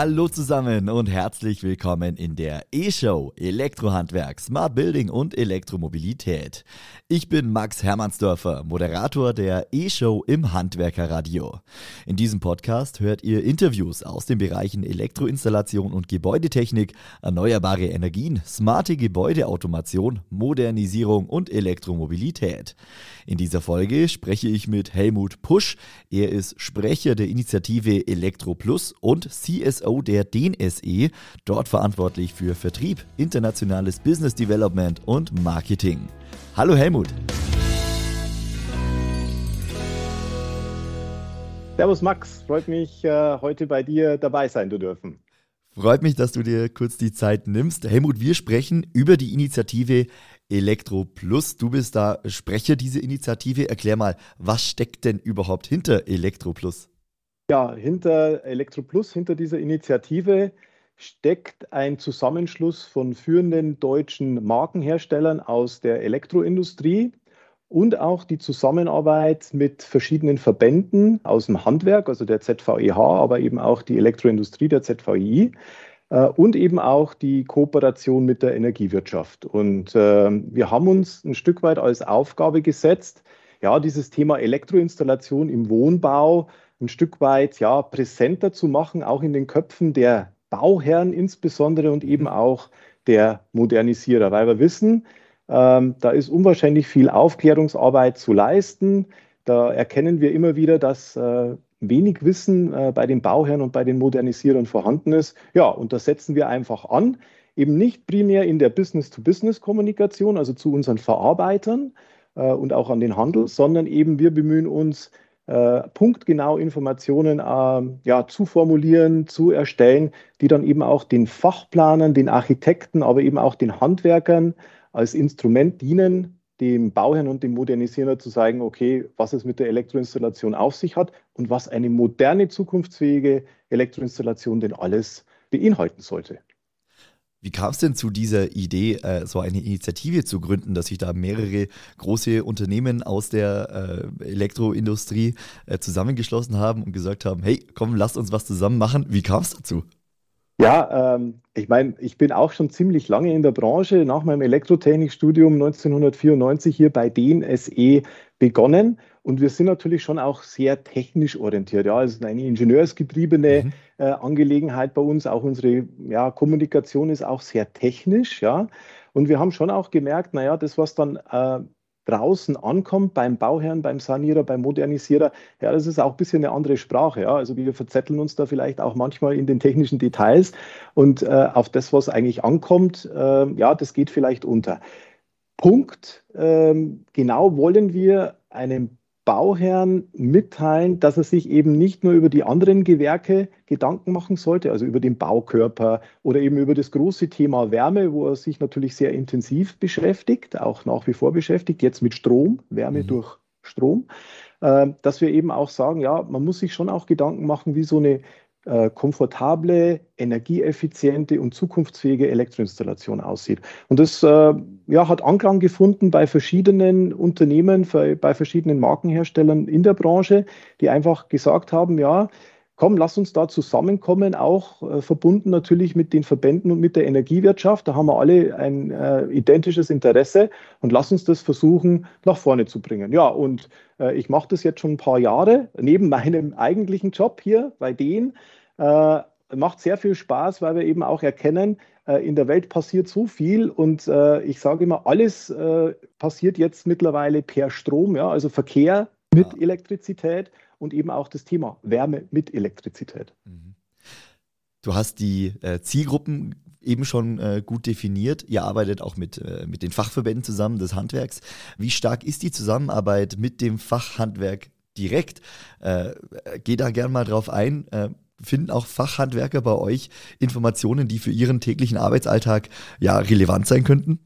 Hallo zusammen und herzlich willkommen in der E-Show Elektrohandwerk, Smart Building und Elektromobilität. Ich bin Max Hermannsdörfer, Moderator der E-Show im Handwerkerradio. In diesem Podcast hört ihr Interviews aus den Bereichen Elektroinstallation und Gebäudetechnik, erneuerbare Energien, smarte Gebäudeautomation, Modernisierung und Elektromobilität. In dieser Folge spreche ich mit Helmut Pusch. Er ist Sprecher der Initiative Elektro Plus und CSO der DNSE, dort verantwortlich für Vertrieb, internationales Business Development und Marketing. Hallo Helmut. Servus Max, freut mich, äh, heute bei dir dabei sein zu dürfen. Freut mich, dass du dir kurz die Zeit nimmst. Helmut, wir sprechen über die Initiative Elektro Plus. Du bist da Sprecher dieser Initiative. Erklär mal, was steckt denn überhaupt hinter Elektro Plus? Ja, hinter Elektro Plus, hinter dieser Initiative steckt ein Zusammenschluss von führenden deutschen Markenherstellern aus der Elektroindustrie und auch die Zusammenarbeit mit verschiedenen Verbänden aus dem Handwerk, also der ZVEH, aber eben auch die Elektroindustrie der ZVI äh, und eben auch die Kooperation mit der Energiewirtschaft. Und äh, wir haben uns ein Stück weit als Aufgabe gesetzt, ja, dieses Thema Elektroinstallation im Wohnbau ein Stück weit ja, präsenter zu machen, auch in den Köpfen der Bauherren insbesondere und eben auch der Modernisierer, weil wir wissen, ähm, da ist unwahrscheinlich viel Aufklärungsarbeit zu leisten. Da erkennen wir immer wieder, dass äh, wenig Wissen äh, bei den Bauherren und bei den Modernisierern vorhanden ist. Ja, und das setzen wir einfach an. Eben nicht primär in der Business-to-Business-Kommunikation, also zu unseren Verarbeitern äh, und auch an den Handel, sondern eben wir bemühen uns, punktgenau Informationen äh, ja, zu formulieren, zu erstellen, die dann eben auch den Fachplanern, den Architekten, aber eben auch den Handwerkern als Instrument dienen, dem Bauherrn und dem Modernisierer zu sagen, okay, was es mit der Elektroinstallation auf sich hat und was eine moderne, zukunftsfähige Elektroinstallation denn alles beinhalten sollte. Wie kam es denn zu dieser Idee, äh, so eine Initiative zu gründen, dass sich da mehrere große Unternehmen aus der äh, Elektroindustrie äh, zusammengeschlossen haben und gesagt haben, hey, komm, lasst uns was zusammen machen. Wie kam es dazu? Ja, ähm, ich meine, ich bin auch schon ziemlich lange in der Branche. Nach meinem Elektrotechnikstudium 1994 hier bei DNSE begonnen. Und wir sind natürlich schon auch sehr technisch orientiert. Ja, es ist eine ingenieursgetriebene mhm. äh, Angelegenheit bei uns. Auch unsere ja, Kommunikation ist auch sehr technisch. Ja. Und wir haben schon auch gemerkt, naja, das, was dann äh, draußen ankommt, beim Bauherrn, beim Sanierer, beim Modernisierer, ja, das ist auch ein bisschen eine andere Sprache. Ja. Also wir verzetteln uns da vielleicht auch manchmal in den technischen Details und äh, auf das, was eigentlich ankommt, äh, ja, das geht vielleicht unter. Punkt, ähm, genau wollen wir einem Bauherrn mitteilen, dass er sich eben nicht nur über die anderen Gewerke Gedanken machen sollte, also über den Baukörper oder eben über das große Thema Wärme, wo er sich natürlich sehr intensiv beschäftigt, auch nach wie vor beschäftigt, jetzt mit Strom, Wärme mhm. durch Strom, äh, dass wir eben auch sagen, ja, man muss sich schon auch Gedanken machen, wie so eine äh, komfortable, energieeffiziente und zukunftsfähige Elektroinstallation aussieht. Und das äh, ja, hat Anklang gefunden bei verschiedenen Unternehmen, bei verschiedenen Markenherstellern in der Branche, die einfach gesagt haben, ja, komm, lass uns da zusammenkommen, auch äh, verbunden natürlich mit den Verbänden und mit der Energiewirtschaft. Da haben wir alle ein äh, identisches Interesse und lass uns das versuchen, nach vorne zu bringen. Ja, und äh, ich mache das jetzt schon ein paar Jahre neben meinem eigentlichen Job hier bei denen. Äh, macht sehr viel Spaß, weil wir eben auch erkennen, äh, in der Welt passiert so viel und äh, ich sage immer, alles passiert jetzt mittlerweile per Strom, ja, also Verkehr mit ja. Elektrizität und eben auch das Thema Wärme mit Elektrizität. Mhm. Du hast die äh, Zielgruppen eben schon äh, gut definiert. Ihr arbeitet auch mit, äh, mit den Fachverbänden zusammen des Handwerks. Wie stark ist die Zusammenarbeit mit dem Fachhandwerk direkt? Äh, geh da gern mal drauf ein. Finden auch Fachhandwerker bei euch Informationen, die für ihren täglichen Arbeitsalltag ja relevant sein könnten?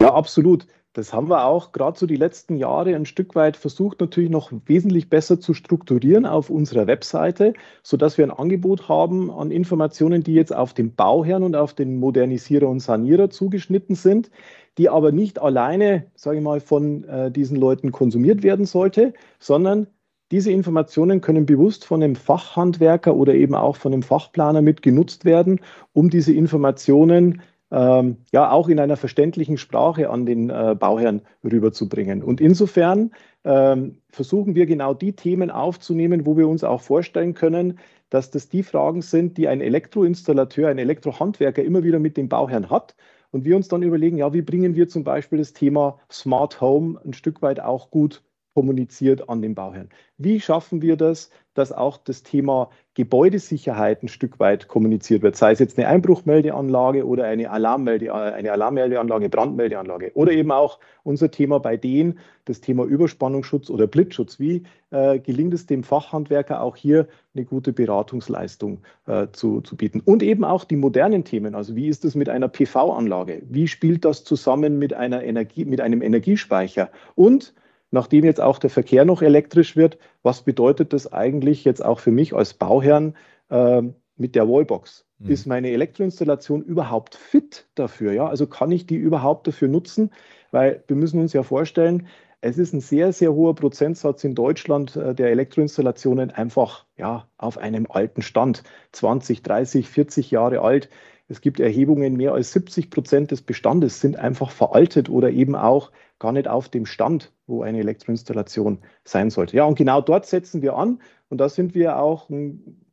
Ja, absolut. Das haben wir auch gerade so die letzten Jahre ein Stück weit versucht, natürlich noch wesentlich besser zu strukturieren auf unserer Webseite, sodass wir ein Angebot haben an Informationen, die jetzt auf den Bauherrn und auf den Modernisierer und Sanierer zugeschnitten sind, die aber nicht alleine, sage ich mal, von äh, diesen Leuten konsumiert werden sollte, sondern diese Informationen können bewusst von einem Fachhandwerker oder eben auch von einem Fachplaner mit genutzt werden, um diese Informationen ähm, ja auch in einer verständlichen Sprache an den äh, Bauherrn rüberzubringen. Und insofern ähm, versuchen wir genau die Themen aufzunehmen, wo wir uns auch vorstellen können, dass das die Fragen sind, die ein Elektroinstallateur, ein Elektrohandwerker immer wieder mit dem Bauherrn hat. Und wir uns dann überlegen, ja, wie bringen wir zum Beispiel das Thema Smart Home ein Stück weit auch gut kommuniziert an den Bauherrn. Wie schaffen wir das, dass auch das Thema Gebäudesicherheit ein Stück weit kommuniziert wird, sei es jetzt eine Einbruchmeldeanlage oder eine, Alarmmelde, eine Alarmmeldeanlage, Brandmeldeanlage oder eben auch unser Thema bei denen, das Thema Überspannungsschutz oder Blitzschutz. Wie äh, gelingt es dem Fachhandwerker auch hier eine gute Beratungsleistung äh, zu, zu bieten? Und eben auch die modernen Themen, also wie ist es mit einer PV-Anlage? Wie spielt das zusammen mit, einer Energie, mit einem Energiespeicher? Und nachdem jetzt auch der Verkehr noch elektrisch wird, was bedeutet das eigentlich jetzt auch für mich als Bauherrn äh, mit der Wallbox? Mhm. Ist meine Elektroinstallation überhaupt fit dafür? Ja? Also kann ich die überhaupt dafür nutzen? Weil wir müssen uns ja vorstellen, es ist ein sehr, sehr hoher Prozentsatz in Deutschland äh, der Elektroinstallationen einfach ja, auf einem alten Stand, 20, 30, 40 Jahre alt. Es gibt Erhebungen, mehr als 70 Prozent des Bestandes sind einfach veraltet oder eben auch gar nicht auf dem Stand, wo eine Elektroinstallation sein sollte. Ja, und genau dort setzen wir an. Und da sind wir auch,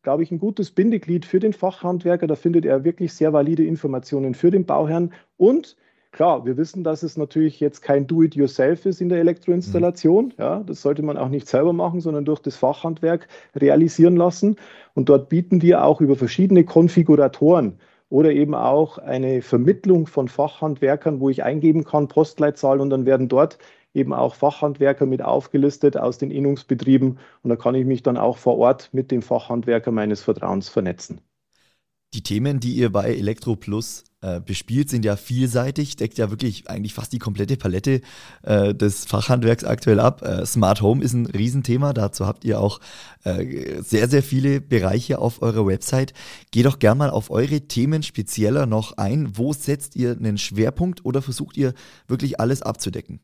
glaube ich, ein gutes Bindeglied für den Fachhandwerker. Da findet er wirklich sehr valide Informationen für den Bauherrn. Und klar, wir wissen, dass es natürlich jetzt kein Do-it-yourself ist in der Elektroinstallation. Mhm. Ja, das sollte man auch nicht selber machen, sondern durch das Fachhandwerk realisieren lassen. Und dort bieten wir auch über verschiedene Konfiguratoren oder eben auch eine Vermittlung von Fachhandwerkern, wo ich eingeben kann, Postleitzahl und dann werden dort eben auch Fachhandwerker mit aufgelistet aus den Innungsbetrieben und da kann ich mich dann auch vor Ort mit dem Fachhandwerker meines Vertrauens vernetzen. Die Themen, die ihr bei Elektro Plus äh, bespielt, sind ja vielseitig, deckt ja wirklich eigentlich fast die komplette Palette äh, des Fachhandwerks aktuell ab. Äh, Smart Home ist ein Riesenthema, dazu habt ihr auch äh, sehr, sehr viele Bereiche auf eurer Website. Geht doch gern mal auf eure Themen spezieller noch ein. Wo setzt ihr einen Schwerpunkt oder versucht ihr wirklich alles abzudecken?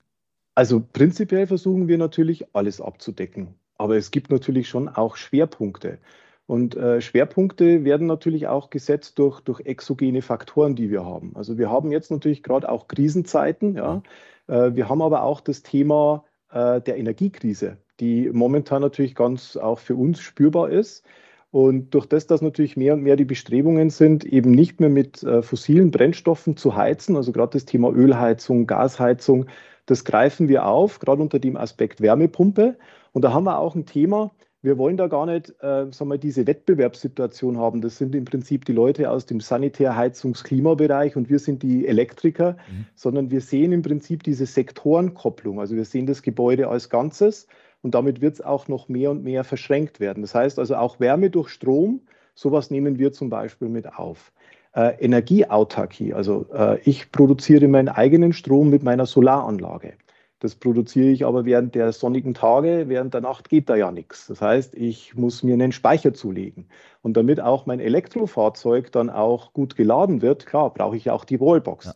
Also prinzipiell versuchen wir natürlich alles abzudecken, aber es gibt natürlich schon auch Schwerpunkte. Und äh, Schwerpunkte werden natürlich auch gesetzt durch, durch exogene Faktoren, die wir haben. Also wir haben jetzt natürlich gerade auch Krisenzeiten. Ja. Äh, wir haben aber auch das Thema äh, der Energiekrise, die momentan natürlich ganz auch für uns spürbar ist. Und durch das, dass natürlich mehr und mehr die Bestrebungen sind, eben nicht mehr mit äh, fossilen Brennstoffen zu heizen, also gerade das Thema Ölheizung, Gasheizung, das greifen wir auf, gerade unter dem Aspekt Wärmepumpe. Und da haben wir auch ein Thema, wir wollen da gar nicht äh, sagen wir, diese Wettbewerbssituation haben. Das sind im Prinzip die Leute aus dem Sanitär-, Heizungs-, Klimabereich und wir sind die Elektriker, mhm. sondern wir sehen im Prinzip diese Sektorenkopplung. Also wir sehen das Gebäude als Ganzes und damit wird es auch noch mehr und mehr verschränkt werden. Das heißt also auch Wärme durch Strom, sowas nehmen wir zum Beispiel mit auf. Äh, Energieautarkie, also äh, ich produziere meinen eigenen Strom mit meiner Solaranlage. Das produziere ich aber während der sonnigen Tage, während der Nacht geht da ja nichts. Das heißt, ich muss mir einen Speicher zulegen. Und damit auch mein Elektrofahrzeug dann auch gut geladen wird, klar, brauche ich auch die Wallbox. Ja.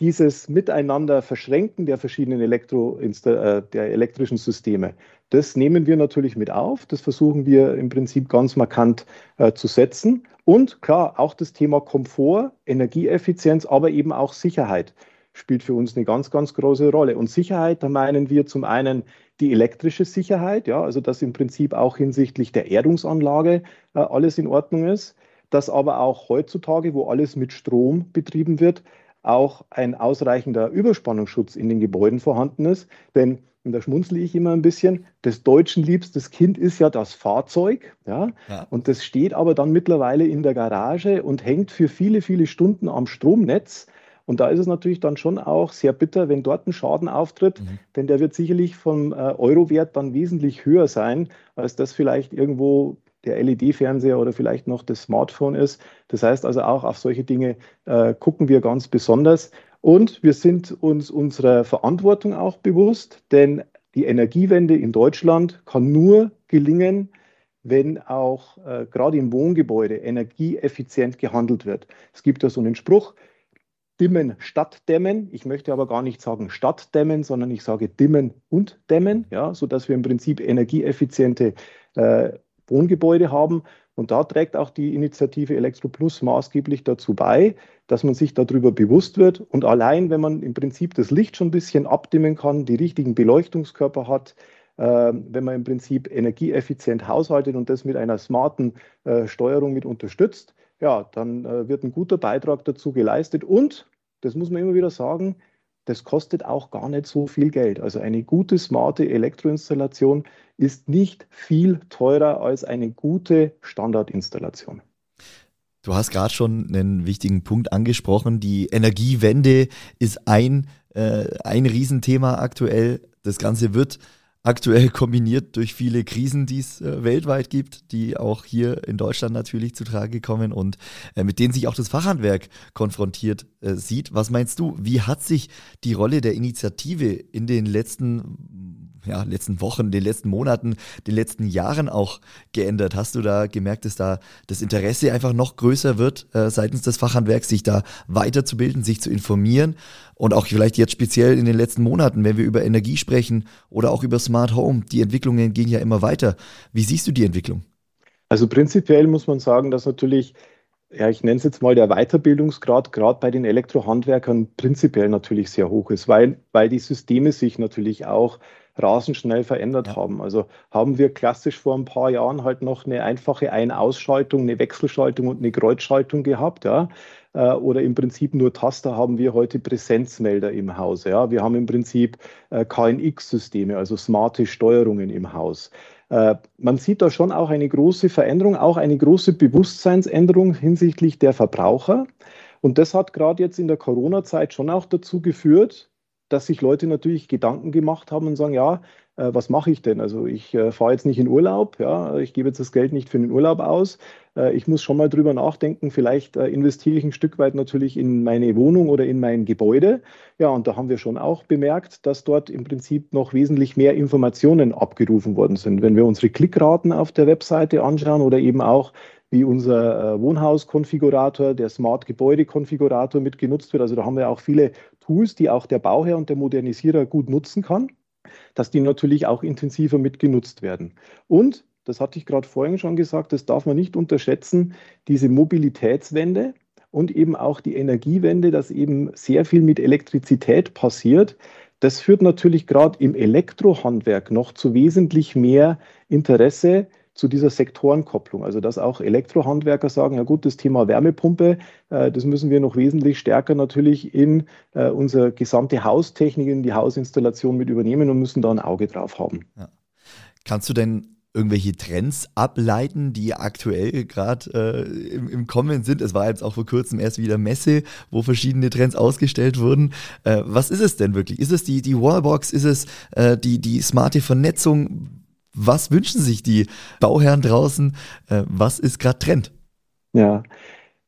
Dieses Miteinander verschränken der verschiedenen Elektro äh, der elektrischen Systeme, das nehmen wir natürlich mit auf. Das versuchen wir im Prinzip ganz markant äh, zu setzen. Und klar, auch das Thema Komfort, Energieeffizienz, aber eben auch Sicherheit spielt für uns eine ganz, ganz große Rolle. Und Sicherheit, da meinen wir zum einen die elektrische Sicherheit, ja, also dass im Prinzip auch hinsichtlich der Erdungsanlage äh, alles in Ordnung ist, dass aber auch heutzutage, wo alles mit Strom betrieben wird, auch ein ausreichender Überspannungsschutz in den Gebäuden vorhanden ist. Denn, und da schmunzle ich immer ein bisschen, des Deutschen liebstes Kind ist ja das Fahrzeug. Ja? ja? Und das steht aber dann mittlerweile in der Garage und hängt für viele, viele Stunden am Stromnetz. Und da ist es natürlich dann schon auch sehr bitter, wenn dort ein Schaden auftritt, mhm. denn der wird sicherlich vom äh, Eurowert dann wesentlich höher sein, als das vielleicht irgendwo der LED-Fernseher oder vielleicht noch das Smartphone ist. Das heißt also auch auf solche Dinge äh, gucken wir ganz besonders. Und wir sind uns unserer Verantwortung auch bewusst, denn die Energiewende in Deutschland kann nur gelingen, wenn auch äh, gerade im Wohngebäude energieeffizient gehandelt wird. Es gibt da so einen Spruch, dimmen statt dämmen. Ich möchte aber gar nicht sagen statt dämmen, sondern ich sage dimmen und dämmen, ja, sodass wir im Prinzip energieeffiziente äh, Wohngebäude haben. Und da trägt auch die Initiative Elektro Plus maßgeblich dazu bei, dass man sich darüber bewusst wird. Und allein, wenn man im Prinzip das Licht schon ein bisschen abdimmen kann, die richtigen Beleuchtungskörper hat, äh, wenn man im Prinzip energieeffizient haushaltet und das mit einer smarten äh, Steuerung mit unterstützt, ja, dann äh, wird ein guter Beitrag dazu geleistet. Und, das muss man immer wieder sagen, das kostet auch gar nicht so viel Geld. Also eine gute, smarte Elektroinstallation ist nicht viel teurer als eine gute Standardinstallation. Du hast gerade schon einen wichtigen Punkt angesprochen. Die Energiewende ist ein, äh, ein Riesenthema aktuell. Das Ganze wird aktuell kombiniert durch viele Krisen, die es äh, weltweit gibt, die auch hier in Deutschland natürlich zutage kommen und äh, mit denen sich auch das Fachhandwerk konfrontiert äh, sieht. Was meinst du, wie hat sich die Rolle der Initiative in den letzten ja, letzten Wochen, den letzten Monaten, den letzten Jahren auch geändert? Hast du da gemerkt, dass da das Interesse einfach noch größer wird äh, seitens des Fachhandwerks, sich da weiterzubilden, sich zu informieren und auch vielleicht jetzt speziell in den letzten Monaten, wenn wir über Energie sprechen oder auch über Smart Home, die Entwicklungen gehen ja immer weiter. Wie siehst du die Entwicklung? Also prinzipiell muss man sagen, dass natürlich ja, ich nenne es jetzt mal der Weiterbildungsgrad, gerade bei den Elektrohandwerkern prinzipiell natürlich sehr hoch ist, weil, weil die Systeme sich natürlich auch rasend schnell verändert ja. haben. Also haben wir klassisch vor ein paar Jahren halt noch eine einfache Ein-Ausschaltung, eine Wechselschaltung und eine Kreuzschaltung gehabt, ja. Äh, oder im Prinzip nur Taster haben wir heute Präsenzmelder im Haus. Ja. Wir haben im Prinzip äh, KNX-Systeme, also smarte Steuerungen im Haus. Äh, man sieht da schon auch eine große Veränderung, auch eine große Bewusstseinsänderung hinsichtlich der Verbraucher. Und das hat gerade jetzt in der Corona-Zeit schon auch dazu geführt, dass sich Leute natürlich Gedanken gemacht haben und sagen, ja, äh, was mache ich denn? Also ich äh, fahre jetzt nicht in Urlaub, ja, ich gebe jetzt das Geld nicht für den Urlaub aus. Äh, ich muss schon mal drüber nachdenken, vielleicht äh, investiere ich ein Stück weit natürlich in meine Wohnung oder in mein Gebäude. Ja, und da haben wir schon auch bemerkt, dass dort im Prinzip noch wesentlich mehr Informationen abgerufen worden sind. Wenn wir unsere Klickraten auf der Webseite anschauen oder eben auch wie unser äh, Wohnhauskonfigurator, der Smart Gebäude Konfigurator mit genutzt wird. Also da haben wir auch viele Tools, die auch der Bauherr und der Modernisierer gut nutzen kann, dass die natürlich auch intensiver mitgenutzt werden. Und, das hatte ich gerade vorhin schon gesagt, das darf man nicht unterschätzen, diese Mobilitätswende und eben auch die Energiewende, dass eben sehr viel mit Elektrizität passiert. Das führt natürlich gerade im Elektrohandwerk noch zu wesentlich mehr Interesse zu dieser Sektorenkopplung. Also dass auch Elektrohandwerker sagen, ja gut, das Thema Wärmepumpe, äh, das müssen wir noch wesentlich stärker natürlich in äh, unsere gesamte Haustechnik, in die Hausinstallation mit übernehmen und müssen da ein Auge drauf haben. Ja. Kannst du denn irgendwelche Trends ableiten, die aktuell gerade äh, im, im, Kommen sind. Es war jetzt auch vor kurzem erst wieder Messe, wo verschiedene Trends ausgestellt wurden. Äh, was ist es denn wirklich? Ist es die, die Wallbox? Ist es äh, die, die smarte Vernetzung? Was wünschen sich die Bauherren draußen? Äh, was ist gerade Trend? Ja,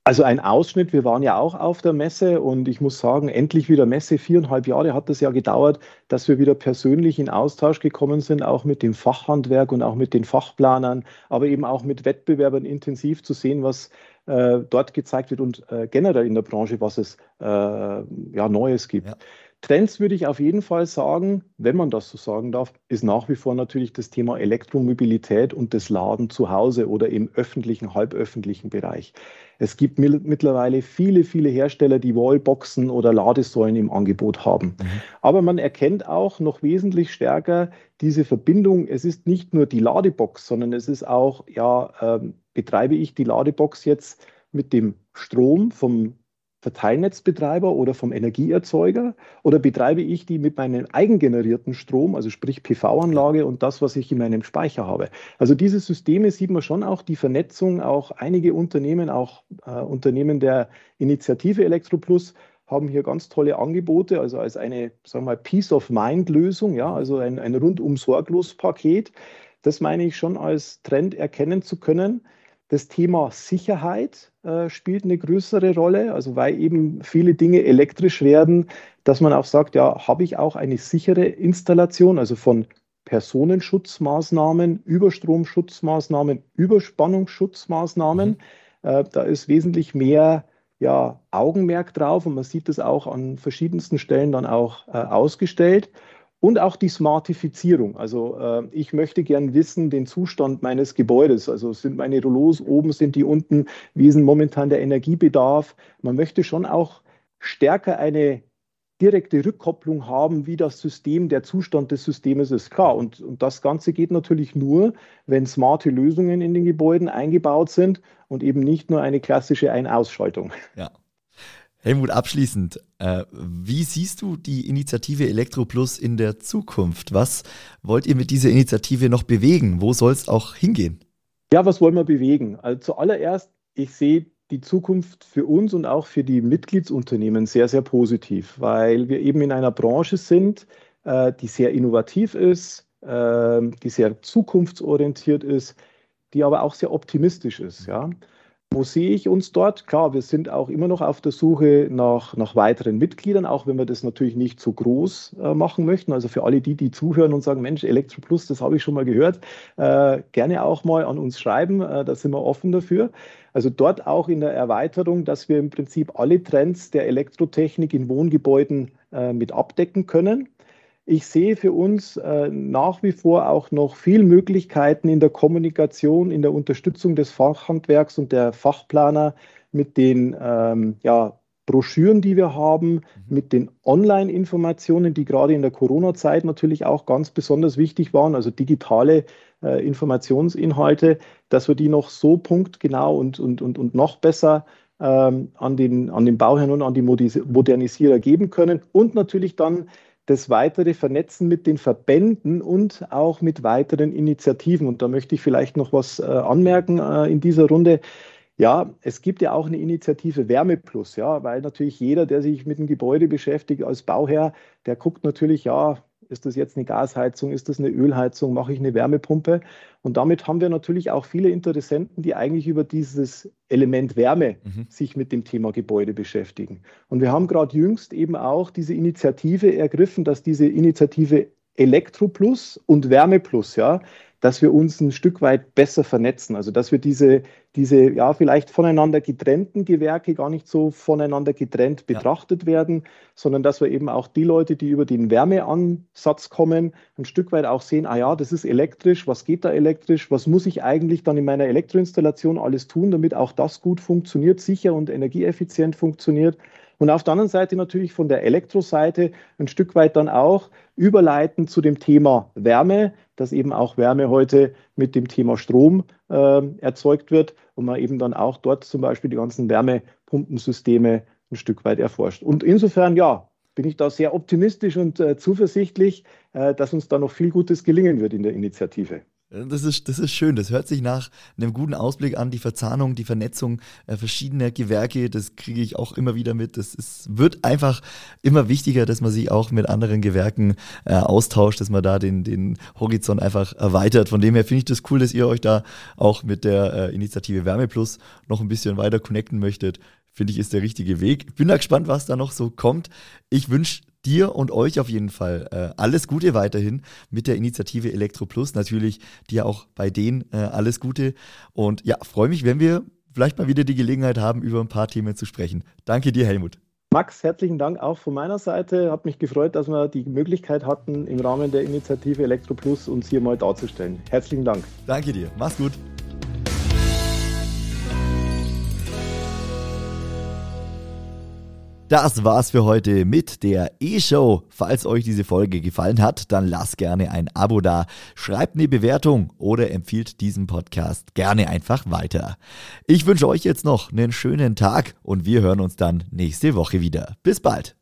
also ein Ausschnitt, wir waren ja auch auf der Messe und ich muss sagen, endlich wieder Messe. Viereinhalb Jahre hat es ja gedauert, dass wir wieder persönlich in Austausch gekommen sind, auch mit dem Fachhandwerk und auch mit den Fachplanern, aber eben auch mit Wettbewerbern intensiv zu sehen, was äh, dort gezeigt wird und äh, generell in der Branche, was es äh, ja, Neues gibt. Ja. Trends würde ich auf jeden Fall sagen, wenn man das so sagen darf, ist nach wie vor natürlich das Thema Elektromobilität und das Laden zu Hause oder im öffentlichen, halböffentlichen Bereich. Es gibt mittlerweile viele, viele Hersteller, die Wallboxen oder Ladesäulen im Angebot haben. Mhm. Aber man erkennt auch noch wesentlich stärker diese Verbindung. Es ist nicht nur die Ladebox, sondern es ist auch, ja, äh, betreibe ich die Ladebox jetzt mit dem Strom vom Verteilnetzbetreiber oder vom Energieerzeuger oder betreibe ich die mit meinem eigengenerierten Strom, also sprich PV-Anlage und das, was ich in meinem Speicher habe. Also diese Systeme sieht man schon auch die Vernetzung, auch einige Unternehmen, auch äh, Unternehmen der Initiative ElektroPlus haben hier ganz tolle Angebote, also als eine, sagen wir mal, Peace-of-Mind-Lösung, ja, also ein, ein rundum sorglos Paket. Das meine ich schon als Trend erkennen zu können. Das Thema Sicherheit äh, spielt eine größere Rolle, also weil eben viele Dinge elektrisch werden, dass man auch sagt, ja, habe ich auch eine sichere Installation, also von Personenschutzmaßnahmen, Überstromschutzmaßnahmen, Überspannungsschutzmaßnahmen. Mhm. Äh, da ist wesentlich mehr ja, Augenmerk drauf und man sieht es auch an verschiedensten Stellen dann auch äh, ausgestellt. Und auch die Smartifizierung. Also äh, ich möchte gern wissen, den Zustand meines Gebäudes. Also sind meine Rollos oben, sind die unten, wie ist momentan der Energiebedarf? Man möchte schon auch stärker eine direkte Rückkopplung haben, wie das System, der Zustand des Systems ist. Klar, und, und das Ganze geht natürlich nur, wenn smarte Lösungen in den Gebäuden eingebaut sind und eben nicht nur eine klassische Ein-Ausschaltung. Ja. Helmut, abschließend, äh, wie siehst du die Initiative ElektroPlus in der Zukunft? Was wollt ihr mit dieser Initiative noch bewegen? Wo soll es auch hingehen? Ja, was wollen wir bewegen? Also zuallererst, ich sehe die Zukunft für uns und auch für die Mitgliedsunternehmen sehr, sehr positiv, weil wir eben in einer Branche sind, äh, die sehr innovativ ist, äh, die sehr zukunftsorientiert ist, die aber auch sehr optimistisch ist. Ja. Wo sehe ich uns dort? Klar, wir sind auch immer noch auf der Suche nach, nach weiteren Mitgliedern, auch wenn wir das natürlich nicht so groß äh, machen möchten. Also für alle die, die zuhören und sagen, Mensch, Elektroplus, das habe ich schon mal gehört, äh, gerne auch mal an uns schreiben, äh, da sind wir offen dafür. Also dort auch in der Erweiterung, dass wir im Prinzip alle Trends der Elektrotechnik in Wohngebäuden äh, mit abdecken können. Ich sehe für uns äh, nach wie vor auch noch viel Möglichkeiten in der Kommunikation, in der Unterstützung des Fachhandwerks und der Fachplaner mit den ähm, ja, Broschüren, die wir haben, mhm. mit den Online-Informationen, die gerade in der Corona-Zeit natürlich auch ganz besonders wichtig waren, also digitale äh, Informationsinhalte, dass wir die noch so punktgenau und, und, und, und noch besser ähm, an, den, an den Bauherrn und an die Modernisierer geben können und natürlich dann das weitere Vernetzen mit den Verbänden und auch mit weiteren Initiativen. Und da möchte ich vielleicht noch was äh, anmerken äh, in dieser Runde. Ja, es gibt ja auch eine Initiative Wärme Plus, ja, weil natürlich jeder, der sich mit dem Gebäude beschäftigt als Bauherr, der guckt natürlich, ja, ist das jetzt eine Gasheizung? Ist das eine Ölheizung? Mache ich eine Wärmepumpe? Und damit haben wir natürlich auch viele Interessenten, die eigentlich über dieses Element Wärme mhm. sich mit dem Thema Gebäude beschäftigen. Und wir haben gerade jüngst eben auch diese Initiative ergriffen, dass diese Initiative Elektroplus und Wärmeplus, ja, dass wir uns ein Stück weit besser vernetzen. Also dass wir diese, diese ja vielleicht voneinander getrennten Gewerke gar nicht so voneinander getrennt betrachtet ja. werden, sondern dass wir eben auch die Leute, die über den Wärmeansatz kommen, ein Stück weit auch sehen, ah ja, das ist elektrisch, was geht da elektrisch, was muss ich eigentlich dann in meiner Elektroinstallation alles tun, damit auch das gut funktioniert, sicher und energieeffizient funktioniert. Und auf der anderen Seite natürlich von der Elektroseite ein Stück weit dann auch überleiten zu dem Thema Wärme, dass eben auch Wärme heute mit dem Thema Strom äh, erzeugt wird und man eben dann auch dort zum Beispiel die ganzen Wärmepumpensysteme ein Stück weit erforscht. Und insofern, ja, bin ich da sehr optimistisch und äh, zuversichtlich, äh, dass uns da noch viel Gutes gelingen wird in der Initiative. Das ist, das ist schön. Das hört sich nach einem guten Ausblick an. Die Verzahnung, die Vernetzung äh, verschiedener Gewerke, das kriege ich auch immer wieder mit. Das ist, wird einfach immer wichtiger, dass man sich auch mit anderen Gewerken äh, austauscht, dass man da den, den Horizont einfach erweitert. Von dem her finde ich das cool, dass ihr euch da auch mit der äh, Initiative Wärme Plus noch ein bisschen weiter connecten möchtet. Finde ich, ist der richtige Weg. Bin da gespannt, was da noch so kommt. Ich wünsche dir und euch auf jeden Fall äh, alles Gute weiterhin mit der Initiative Elektro Plus. Natürlich dir auch bei denen äh, alles Gute. Und ja, freue mich, wenn wir vielleicht mal wieder die Gelegenheit haben, über ein paar Themen zu sprechen. Danke dir, Helmut. Max, herzlichen Dank auch von meiner Seite. Hat mich gefreut, dass wir die Möglichkeit hatten, im Rahmen der Initiative Elektro Plus uns hier mal darzustellen. Herzlichen Dank. Danke dir. Mach's gut. Das war's für heute mit der E-Show. Falls euch diese Folge gefallen hat, dann lasst gerne ein Abo da, schreibt eine Bewertung oder empfiehlt diesen Podcast gerne einfach weiter. Ich wünsche euch jetzt noch einen schönen Tag und wir hören uns dann nächste Woche wieder. Bis bald.